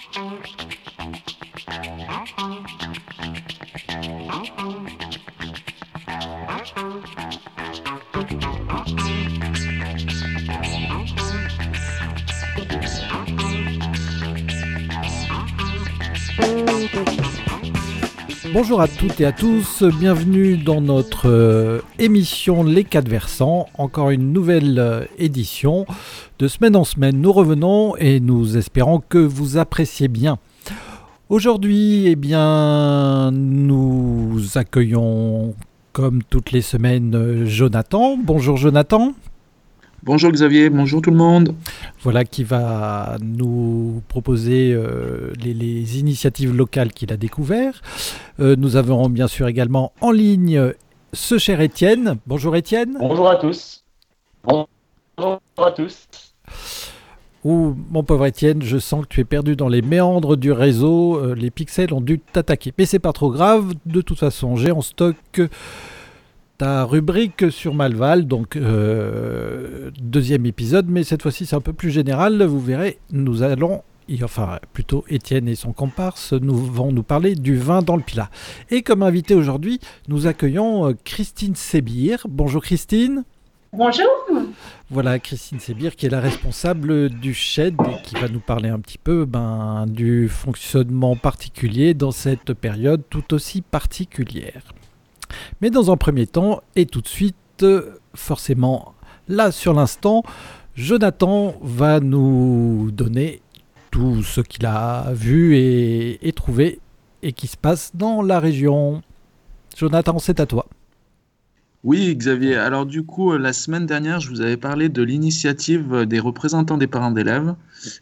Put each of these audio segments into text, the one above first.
Thank you. Bonjour à toutes et à tous, bienvenue dans notre euh, émission Les 4 versants, encore une nouvelle euh, édition. De semaine en semaine, nous revenons et nous espérons que vous appréciez bien. Aujourd'hui, eh bien, nous accueillons comme toutes les semaines euh, Jonathan. Bonjour Jonathan. Bonjour Xavier, bonjour tout le monde. Voilà qui va nous proposer euh, les, initiatives locales qu'il a découvertes. Euh, nous avons bien sûr également en ligne ce cher Étienne. Bonjour Étienne. Bonjour à tous. Bonjour à tous. Ouh, mon pauvre Étienne, je sens que tu es perdu dans les méandres du réseau. Euh, les pixels ont dû t'attaquer. Mais c'est pas trop grave. De toute façon, j'ai en stock ta rubrique sur Malval, donc euh, deuxième épisode, mais cette fois-ci c'est un peu plus général. Vous verrez, nous allons, enfin plutôt Étienne et son comparse, nous vont nous parler du vin dans le Pilat. Et comme invité aujourd'hui, nous accueillons euh, Christine Sébir. Bonjour Christine. Bonjour. Voilà Christine Sébir qui est la responsable du SHED et qui va nous parler un petit peu ben, du fonctionnement particulier dans cette période tout aussi particulière. Mais dans un premier temps, et tout de suite, forcément, là sur l'instant, Jonathan va nous donner tout ce qu'il a vu et, trouvé et qui se passe dans la région. Jonathan, c'est à toi. Oui, Xavier. Alors du coup, la semaine dernière, je vous avais parlé de l'initiative des représentants des parents d'élèves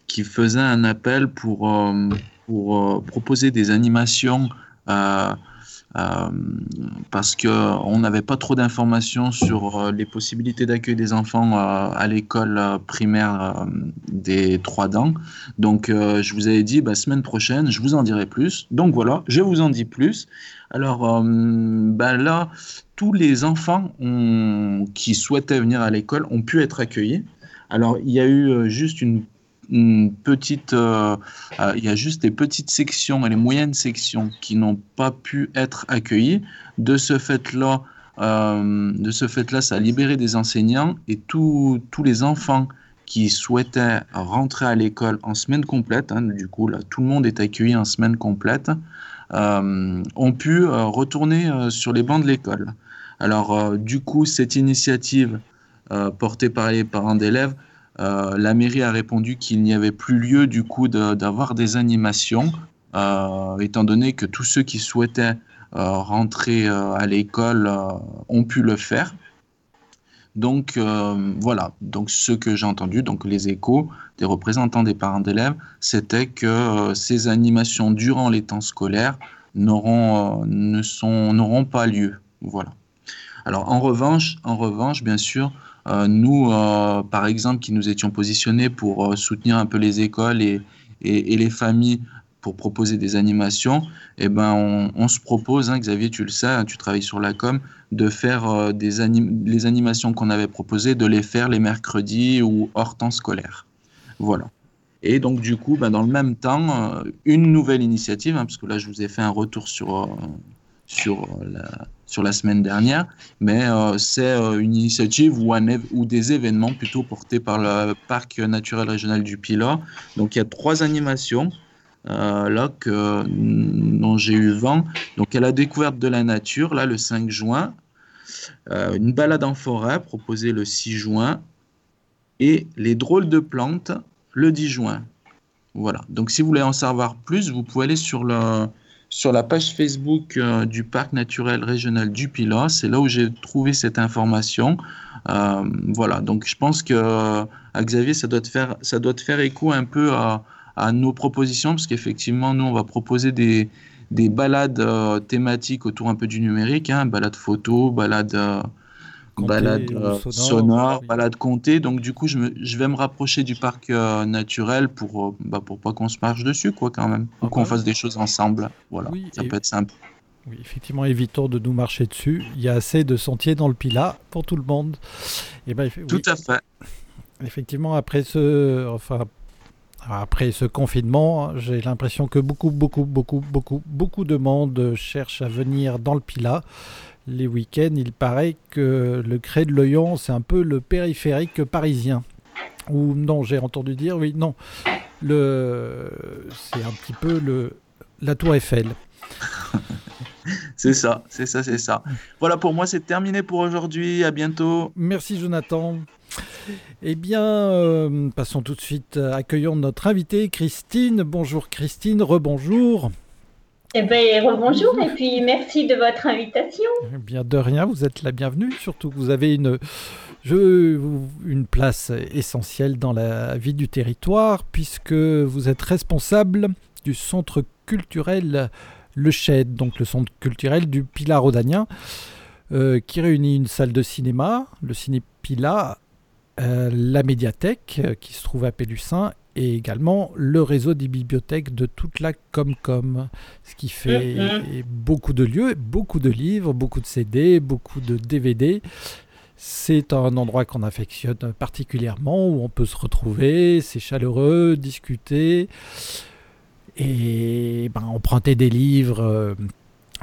qui faisaient un appel pour, euh, euh, proposer des animations euh, euh, parce qu'on n'avait pas trop d'informations sur euh, les possibilités d'accueil des enfants euh, à l'école primaire des Trois Dents. Donc, je vous avais dit, bah, semaine prochaine, je vous en dirai plus. Donc voilà, je vous en dis plus. Alors bah, là, tous les enfants qui souhaitaient venir à l'école ont pu être accueillis. Alors, il y a eu juste une une petite, euh, euh, il y a juste des petites sections et les moyennes sections qui n'ont pas pu être accueillies. De ce fait-là, euh, de ce fait-là, ça a libéré des enseignants et tous les enfants qui souhaitaient rentrer à l'école en semaine complète, hein, du coup là, tout le monde est accueilli en semaine complète, ont pu retourner sur les bancs de l'école. Alors du coup, cette initiative portée par les parents d'élèves euh, la mairie a répondu qu'il n'y avait plus lieu du coup d'avoir des animations, euh, étant donné que tous ceux qui souhaitaient euh, rentrer à l'école ont pu le faire. Donc voilà, donc ce que j'ai entendu, donc les échos des représentants des parents d'élèves, c'était que ces animations durant les temps scolaires n'auront pas lieu. Voilà. Alors en revanche, en revanche, bien sûr, nous, euh, par exemple, qui nous étions positionnés pour euh, soutenir un peu les écoles et, et, les familles pour proposer des animations, eh ben, on, se propose, hein, Xavier, tu le sais, hein, tu travailles sur la com, de faire des les animations qu'on avait proposées, de les faire les mercredis ou hors temps scolaire. Voilà. Et donc, du coup, ben, dans le même temps, une nouvelle initiative, hein, parce que là, je vous ai fait un retour sur, sur la, sur la semaine dernière, mais euh, c'est euh, une initiative ou, des événements plutôt portés par le parc naturel régional du Pilat. Donc il y a trois animations euh, là que, dont j'ai eu vent. Donc à la découverte de la nature, là le 5 juin, une balade en forêt proposée le 6 juin et les drôles de plantes le 10 juin. Voilà. Donc si vous voulez en savoir plus, vous pouvez aller sur le sur la page Facebook euh, du parc naturel régional du Pilat. C'est là où j'ai trouvé cette information. Euh, voilà, donc je pense que à Xavier, ça doit te faire, ça doit te faire écho un peu à, nos propositions, parce qu'effectivement, nous, on va proposer des, des balades euh, thématiques autour un peu du numérique, hein, balades photo, balades balade euh, sonore, balade comptée. Donc du coup, je, je, vais me rapprocher du parc euh, naturel pour, euh, bah, pour pas qu'on se marche dessus, quoi, quand même. Ou ah qu'on bah fasse des choses ensemble. Voilà, ça peut être simple. Oui, effectivement, évitons de nous marcher dessus. Il y a assez de sentiers dans le Pilat pour tout le monde. Et eh ben, Tout à fait. Effectivement, après ce, enfin, Après ce confinement, j'ai l'impression que beaucoup, beaucoup, beaucoup, beaucoup, beaucoup de monde cherche à venir dans le Pilat. Les week-ends, il paraît que le Cré de l'Oyon, c'est un peu le périphérique parisien. Ou non, j'ai entendu dire, oui, non. Le, c'est un petit peu le, la Tour Eiffel. c'est ça, c'est ça, c'est ça. Voilà, pour moi, c'est terminé pour aujourd'hui. À bientôt. Merci, Jonathan. Eh bien, euh, passons tout de suite, à accueillons notre invitée, Christine. Bonjour, Christine. Rebonjour. Eh bien, rebonjour et puis merci de votre invitation. Eh bien, de rien, vous êtes la bienvenue. Surtout que vous avez une, place essentielle dans la vie du territoire puisque vous êtes responsable du centre culturel Le Chède, donc le centre culturel du Pilat Rodanien, euh, qui réunit une salle de cinéma, le Ciné Pilat, euh, la médiathèque euh, qui se trouve à Pélussin et également le réseau des bibliothèques de toute la Comcom, ce qui fait mm-hmm. beaucoup de lieux, beaucoup de livres, beaucoup de CD, beaucoup de DVD. C'est un endroit qu'on affectionne particulièrement, où on peut se retrouver, c'est chaleureux, discuter et ben, emprunter des livres, euh,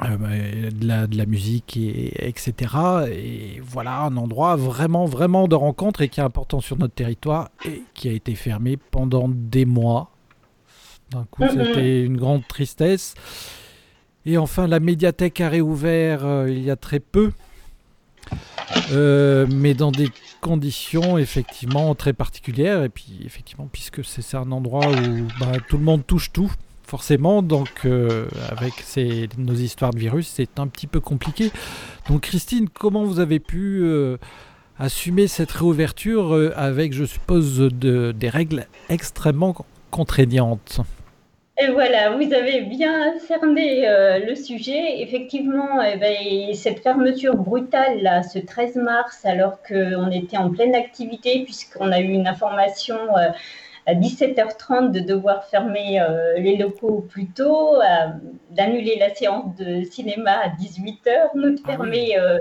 euh, de, la, de, la, musique, et, etc. Et voilà un endroit vraiment, vraiment de rencontre et qui est important sur notre territoire et qui a été fermé pendant des mois. D'un coup, mm-hmm. c'était une grande tristesse. Et enfin, la médiathèque a réouvert euh, il y a très peu. mais dans des conditions effectivement très particulières et puis effectivement puisque c'est un endroit où bah, tout le monde touche tout forcément. Donc, euh, avec nos histoires de virus, c'est un petit peu compliqué. Donc, Christine, comment vous avez pu euh, assumer cette réouverture euh, avec, je suppose, de, des règles extrêmement contraignantes? Et voilà, vous avez bien cerné le sujet. Effectivement, eh ben, cette fermeture brutale, ce 13 mars, alors qu'on était en pleine activité, puisqu'on a eu une information à 17h30 de devoir fermer euh, les locaux plus tôt, d'annuler la séance de cinéma à 18h, nous ah fermer. Euh,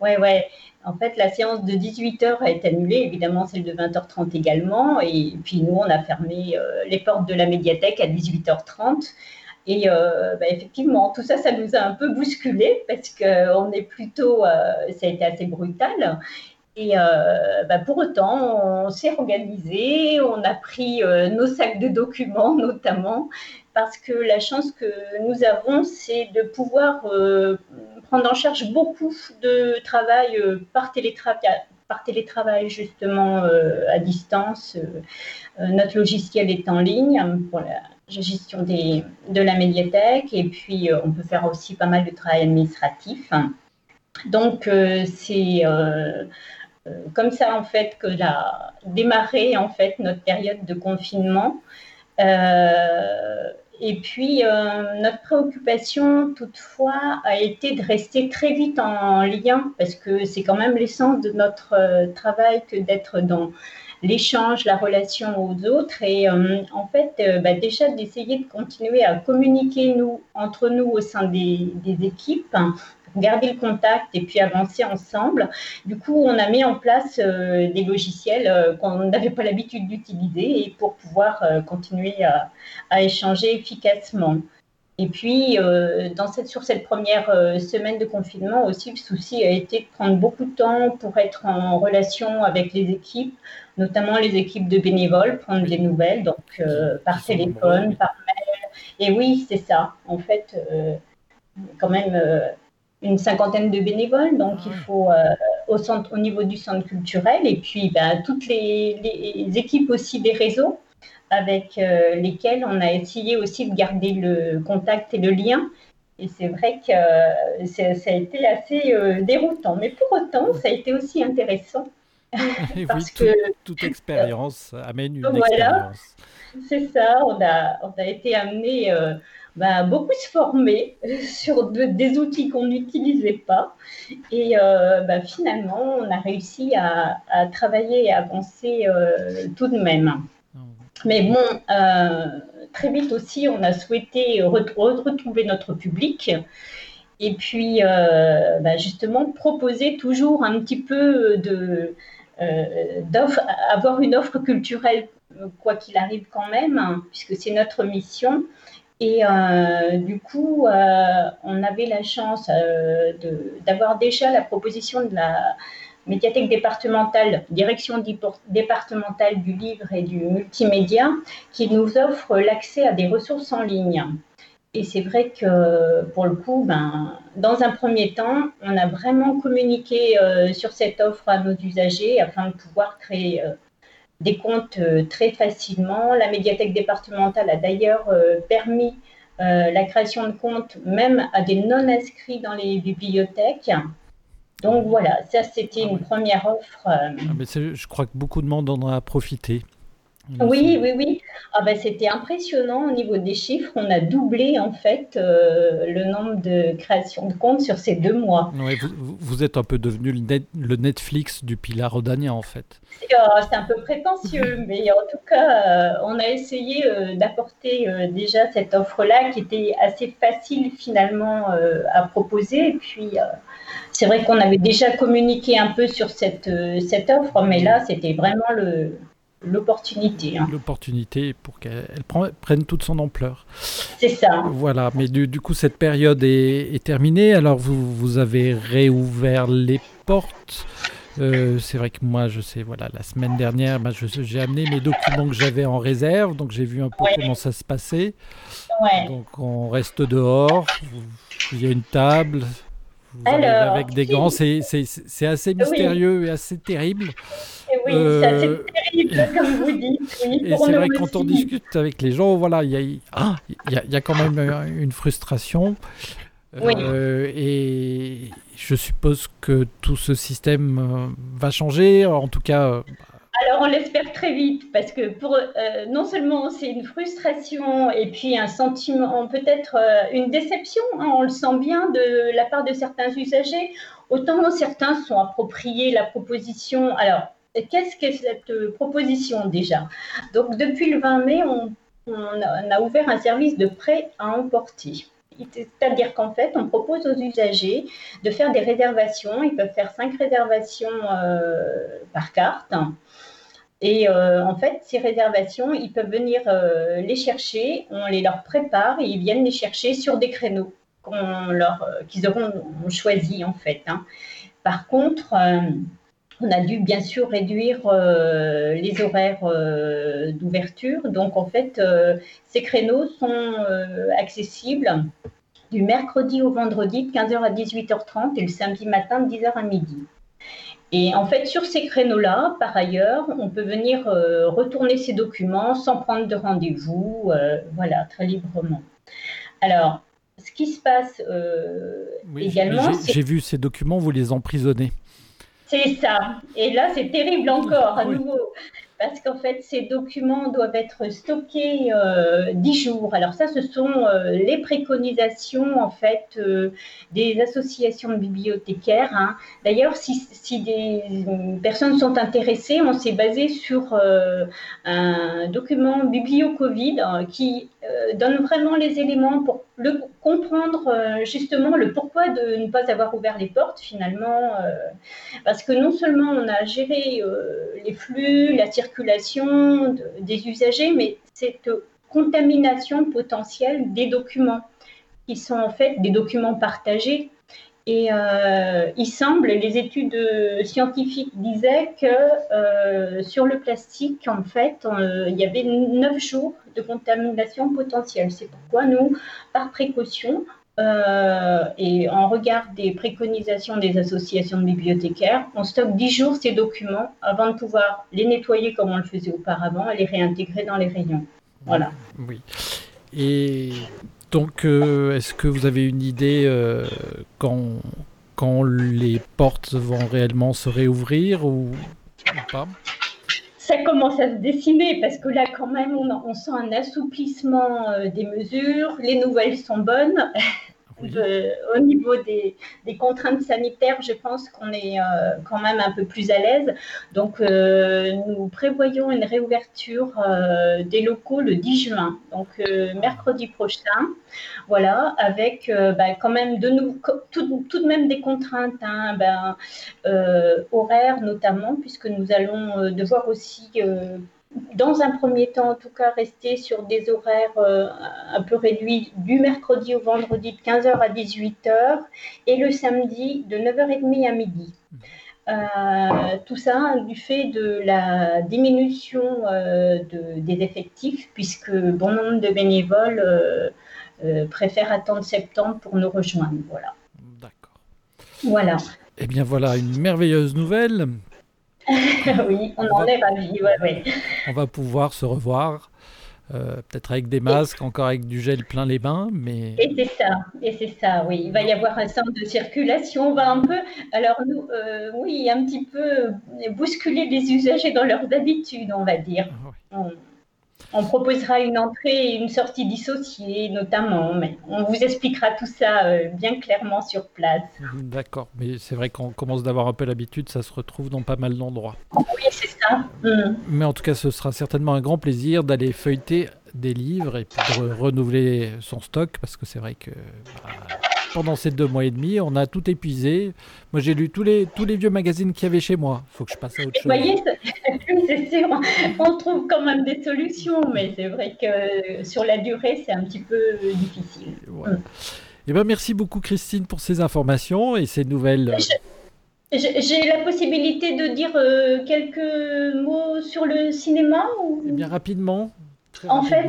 ouais, ouais. En fait, la séance de 18h a été annulée, évidemment celle de 20h30 également, et puis nous, on a fermé euh, les portes de la médiathèque à 18h30. Et bah, effectivement, tout ça, ça nous a un peu bousculé parce qu'on est plutôt, ça a été assez brutal. Et euh, bah, pour autant, on s'est organisé, on a pris euh, nos sacs de documents notamment, parce que la chance que nous avons, c'est de pouvoir euh, prendre en charge beaucoup de travail par, télétravail, justement à distance. notre logiciel est en ligne pour la gestion de la médiathèque, et puis on peut faire aussi pas mal de travail administratif. Donc, c'est comme ça en fait que a démarré en fait notre période de confinement. Euh, et puis euh, notre préoccupation toutefois a été de rester très vite en lien parce que c'est quand même l'essence de notre travail que d'être dans l'échange, la relation aux autres et en fait bah, déjà d'essayer de continuer à communiquer nous entre nous au sein des équipes garder le contact et puis avancer ensemble. Du coup, on a mis en place euh, des logiciels euh, qu'on n'avait pas l'habitude d'utiliser et pour pouvoir euh, continuer à, échanger efficacement. Et puis, dans cette, sur cette première semaine de confinement aussi, le souci a été de prendre beaucoup de temps pour être en relation avec les équipes, notamment les équipes de bénévoles, prendre des nouvelles, donc par téléphone, par mail. Et oui, c'est ça. En fait, quand même une cinquantaine de bénévoles, donc il faut euh, au, centre, au niveau du centre culturel, et puis ben, toutes les, équipes aussi des réseaux avec euh, lesquels on a essayé aussi de garder le contact et le lien. Et c'est vrai que euh, ça a été assez déroutant, mais pour autant, ça a été aussi intéressant. parce que toute expérience amène une voilà, C'est ça, on a, on a été amené bah, beaucoup se former sur des outils qu'on n'utilisait pas. Et euh, bah, finalement, on a réussi à, travailler et avancer euh, tout de même. Mais bon, euh, très vite aussi, on a souhaité retrouver notre public. Et puis, bah, justement, proposer toujours un petit peu de, avoir une offre culturelle quoi qu'il arrive quand même, hein, puisque c'est notre mission. Et euh, du coup, euh, on avait la chance euh, d'avoir déjà la proposition de la médiathèque départementale, direction départementale du livre et du multimédia, qui nous offre l'accès à des ressources en ligne. Et c'est vrai que pour le coup, ben, dans un premier temps, on a vraiment communiqué sur cette offre à nos usagers afin de pouvoir créer des comptes euh, très facilement. La médiathèque départementale a d'ailleurs euh, permis euh, la création de comptes même à des non-inscrits dans les bibliothèques. Donc voilà, ça c'était une première offre. Ah, mais je crois que beaucoup de monde en a profité. Oui, oui, oui. Ah ben, c'était impressionnant au niveau des chiffres. On a doublé en fait euh, le nombre de créations de comptes sur ces deux mois. vous, êtes un peu devenu le, Netflix du Pilar Rodania en fait. Euh, c'est un peu prétentieux, mais en tout cas, euh, on a essayé d'apporter déjà cette offre-là qui était assez facile finalement à proposer. Et puis, c'est vrai qu'on avait déjà communiqué un peu sur cette, cette offre, mais là, c'était vraiment le, l'opportunité. Hein. L'opportunité pour qu'elle prenne toute son ampleur. C'est ça. Voilà, mais du, coup, cette période est, terminée. Alors, vous, vous, avez réouvert les portes. Euh, c'est vrai que moi, je sais, voilà, la semaine dernière, bah, j'ai amené mes documents que j'avais en réserve, donc j'ai vu un peu comment ça se passait. Donc, on reste dehors. Il y a une table, avec des gants, c'est assez mystérieux et assez terrible. Et oui, c'est assez euh, terrible, comme vous dites. et c'est vrai que quand on discute avec les gens, voilà, il y, a, ah, y, a, quand même une frustration. Euh, et je suppose que tout ce système euh, va changer. En tout cas, alors on l'espère très vite parce que euh, non seulement c'est une frustration et puis un sentiment, peut-être euh, une déception, hein, on le sent bien de la part de certains usagers, autant certains sont appropriés la proposition. Alors qu'est-ce que cette proposition déjà? Donc depuis le 20 mai, on, a ouvert un service de prêt à emporter. C'est-à-dire qu'en fait, on propose aux usagers de faire des réservations. Ils peuvent faire cinq réservations euh, par carte. Et euh, en fait, ces réservations, ils peuvent venir euh, les chercher, on les leur prépare et ils viennent les chercher sur des créneaux qu'ils auront choisis en fait. Hein. Par contre, on a dû bien sûr réduire les horaires d'ouverture. Donc en fait, ces créneaux sont accessibles du mercredi au vendredi de 15h à 18h30 et le samedi matin de 10h à midi. Et en fait, sur ces créneaux-là, par ailleurs, on peut venir euh, retourner ces documents sans prendre de rendez-vous, euh, voilà, très librement. Alors, ce qui se passe euh, également. J'ai vu ces documents, vous les emprisonnez. C'est ça. Et là, c'est terrible encore, à nouveau parce qu'en fait, ces documents doivent être stockés euh, 10 jours. Alors ça, ce sont euh, les préconisations en fait euh, des associations de bibliothécaires. Hein. D'ailleurs, si, si, des personnes sont intéressées, on s'est basé sur euh, un document biblio-Covid hein, qui donne vraiment les éléments pour le, comprendre justement le pourquoi de ne pas avoir ouvert les portes finalement. parce que non seulement on a géré les flux, la circulation, circulation des usagers, mais cette contamination potentielle des documents, qui sont en fait des documents partagés. Et euh, il semble, les études scientifiques disaient que euh, sur le plastique, en fait, euh, il y avait 9 jours de contamination potentielle. C'est pourquoi nous, par précaution, euh, et en regard des préconisations des associations de bibliothécaires, on stocke 10 jours ces documents avant de pouvoir les nettoyer comme on le faisait auparavant et les réintégrer dans les rayons. Voilà. Oui. Et donc, euh, est-ce que vous avez une idée euh, quand, les portes vont réellement se réouvrir ou, pas? Ça commence à se dessiner parce que là, quand même, on, on sent un assouplissement des mesures. Les nouvelles sont bonnes. au niveau des, contraintes sanitaires, je pense qu'on est euh, quand même un peu plus à l'aise. Donc, euh, nous prévoyons une réouverture euh, des locaux le 10 juin, donc mercredi prochain. Voilà, avec bah, quand même de nous, tout, tout, de même des contraintes hein, ben, horaires notamment, puisque nous allons devoir aussi dans un premier temps, en tout cas, rester sur des horaires euh, un peu réduits du mercredi au vendredi de 15h à 18h et le samedi de 9h30 à midi. Euh, tout ça du fait de la diminution des effectifs, puisque bon nombre de bénévoles préfèrent attendre septembre pour nous rejoindre. Voilà. D'accord. Voilà. Eh bien voilà une merveilleuse nouvelle. oui, on, en est ravis. On va pouvoir se revoir. Euh, peut-être avec des masques, encore avec du gel plein les bains, mais... Et c'est ça, et c'est ça, oui. Il va y avoir un centre de circulation, on va un peu, alors nous, euh, oui, un petit peu bousculer les usagers dans leurs habitudes, on va dire. Ah on proposera une entrée et une sortie dissociée, notamment, mais on vous expliquera tout ça euh, bien clairement sur place. D'accord, mais c'est vrai qu'on commence d'avoir un peu l'habitude, ça se retrouve dans pas mal d'endroits. Oui, c'est ça. Mm. Mais en tout cas, ce sera certainement un grand plaisir d'aller feuilleter des livres et de renouveler son stock, parce que c'est vrai que bah, pendant ces deux mois et demi, on a tout épuisé. Moi, j'ai lu tous les, tous les vieux magazines qu'il y avait chez moi. Il faut que je passe à autre chose. Vous voyez, c'est sûr, on trouve quand même des solutions, mais c'est vrai que sur la durée, c'est un petit peu difficile. Mm. Eh ben, merci beaucoup, Christine, pour ces informations et ces nouvelles. J'ai la possibilité de dire euh, quelques mots sur le cinéma ou... Eh bien, rapidement. en fait,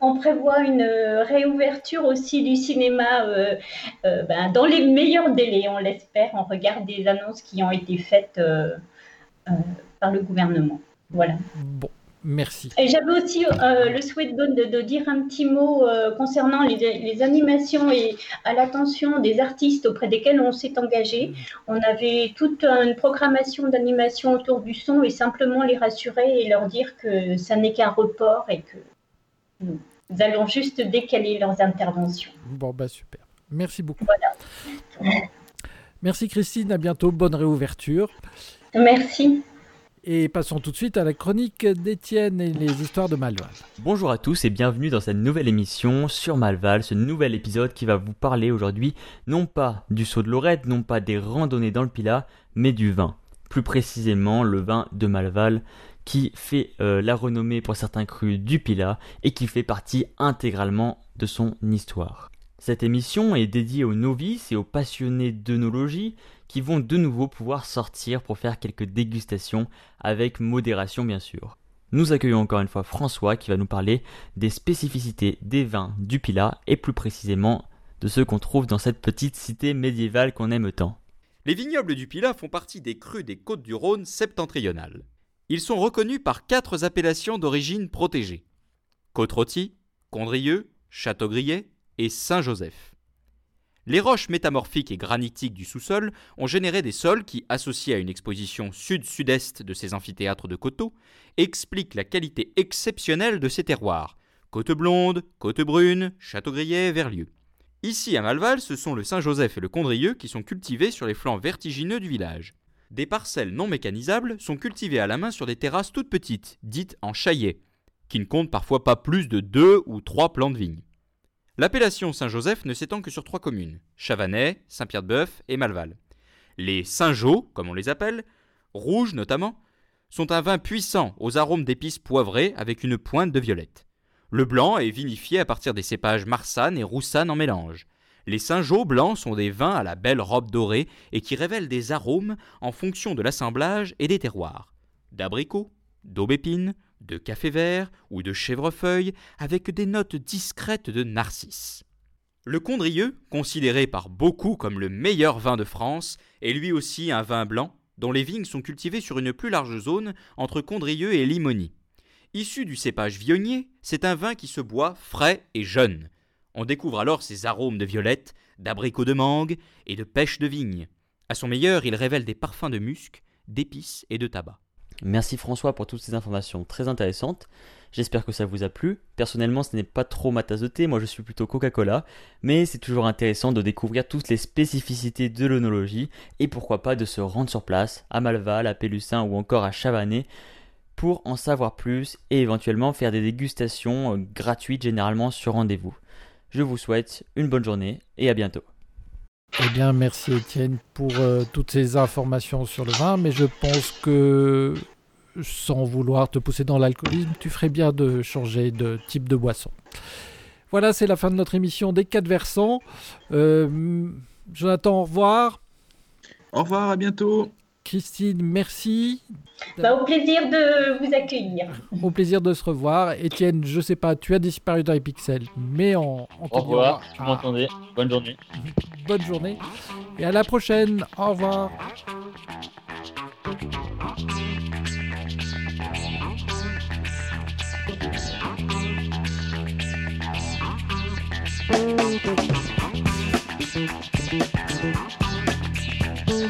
on prévoit une euh, réouverture aussi du cinéma euh, euh, ben, dans les meilleurs délais, on l'espère. On regarde des annonces qui ont été faites par le gouvernement. Voilà. Bon. Merci. Et j'avais aussi le souhait de, de, dire un petit mot concernant les, animations et à l'attention des artistes auprès desquels on s'est engagé. On avait toute une programmation d'animation autour du son et simplement les rassurer et leur dire que ça n'est qu'un report et que nous allons juste décaler leurs interventions. Bon, bah super. Merci beaucoup. Merci Christine, à bientôt, bonne réouverture. Merci. Et passons tout de suite à la chronique d'Étienne et les histoires de Malval. Bonjour à tous et bienvenue dans cette nouvelle émission sur Malval, ce nouvel épisode qui va vous parler aujourd'hui non pas du saut de Lorette, non pas des randonnées dans le Pilat, mais du vin. Plus précisément le vin de Malval qui fait euh, la renommée pour certains crus du Pilat et qui fait partie intégralement de son histoire. Cette émission est dédiée aux novices et aux passionnés d'œnologie qui vont de nouveau pouvoir sortir pour faire quelques dégustations avec modération bien sûr. Nous accueillons encore une fois François qui va nous parler des spécificités des vins du Pilat et plus précisément de ceux qu'on trouve dans cette petite cité médiévale qu'on aime tant. Les vignobles du Pilat font partie des crus des côtes du Rhône septentrionales. Ils sont reconnus par quatre appellations d'origine protégée Côte-Rôtie, Condrieux, Châteaubriet et Saint-Joseph. Les roches métamorphiques et granitiques du sous-sol ont généré des sols qui, associés à une exposition sud-sud-est de ces amphithéâtres de coteaux, expliquent la qualité exceptionnelle de ces terroirs côte blonde, côte brune, Châteaubriet, Verlieu. Ici à Malval, ce sont le Saint-Joseph et le Condrieux qui sont cultivés sur les flancs vertigineux du village des parcelles non mécanisables sont cultivées à la main sur des terrasses toutes petites, dites en chaillet, qui ne comptent parfois pas plus de deux ou trois plants de vigne. L'appellation Saint-Joseph ne s'étend que sur trois communes, Chavanais, Saint-Pierre-de-Bœuf et Malval. Les Saint-Jean, comme on les appelle, rouges notamment, sont un vin puissant aux arômes d'épices poivrées avec une pointe de violette. Le blanc est vinifié à partir des cépages marsanne et roussanne en mélange. Les Saint-Jean blancs sont des vins à la belle robe dorée et qui révèlent des arômes en fonction de l'assemblage et des terroirs. D'abricot, d'aubépine, de café vert ou de chèvrefeuille avec des notes discrètes de narcisse. Le Condrieux, considéré par beaucoup comme le meilleur vin de France, est lui aussi un vin blanc dont les vignes sont cultivées sur une plus large zone entre Condrieux et Limony. Issu du cépage vionnier, c'est un vin qui se boit frais et jeune, on découvre alors ses arômes de violette, d'abricot de mangue et de pêche de vigne. À son meilleur, il révèle des parfums de musc, d'épices et de tabac. Merci François pour toutes ces informations très intéressantes. J'espère que ça vous a plu. Personnellement, ce n'est pas trop ma tasse de thé, moi je suis plutôt Coca-Cola, mais c'est toujours intéressant de découvrir toutes les spécificités de l'onologie et pourquoi pas de se rendre sur place à Malval, à Pélussin ou encore à Chavanais pour en savoir plus et éventuellement faire des dégustations euh, gratuites généralement sur rendez-vous. Je vous souhaite une bonne journée et à bientôt. Eh bien, merci Étienne pour euh, toutes ces informations sur le vin, mais je pense que sans vouloir te pousser dans l'alcoolisme, tu ferais bien de changer de type de boisson. Voilà, c'est la fin de notre émission des quatre versants. Euh, Jonathan, au revoir. Au revoir, à bientôt. Christine, merci. Bah, au plaisir de vous accueillir. Au plaisir de se revoir. Étienne, je sais pas, tu as disparu dans les pixels, mais on, on te Au revoir, vous m'entendez Bonne journée. bonne journée. Et à la prochaine. Au revoir.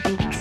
Thank you.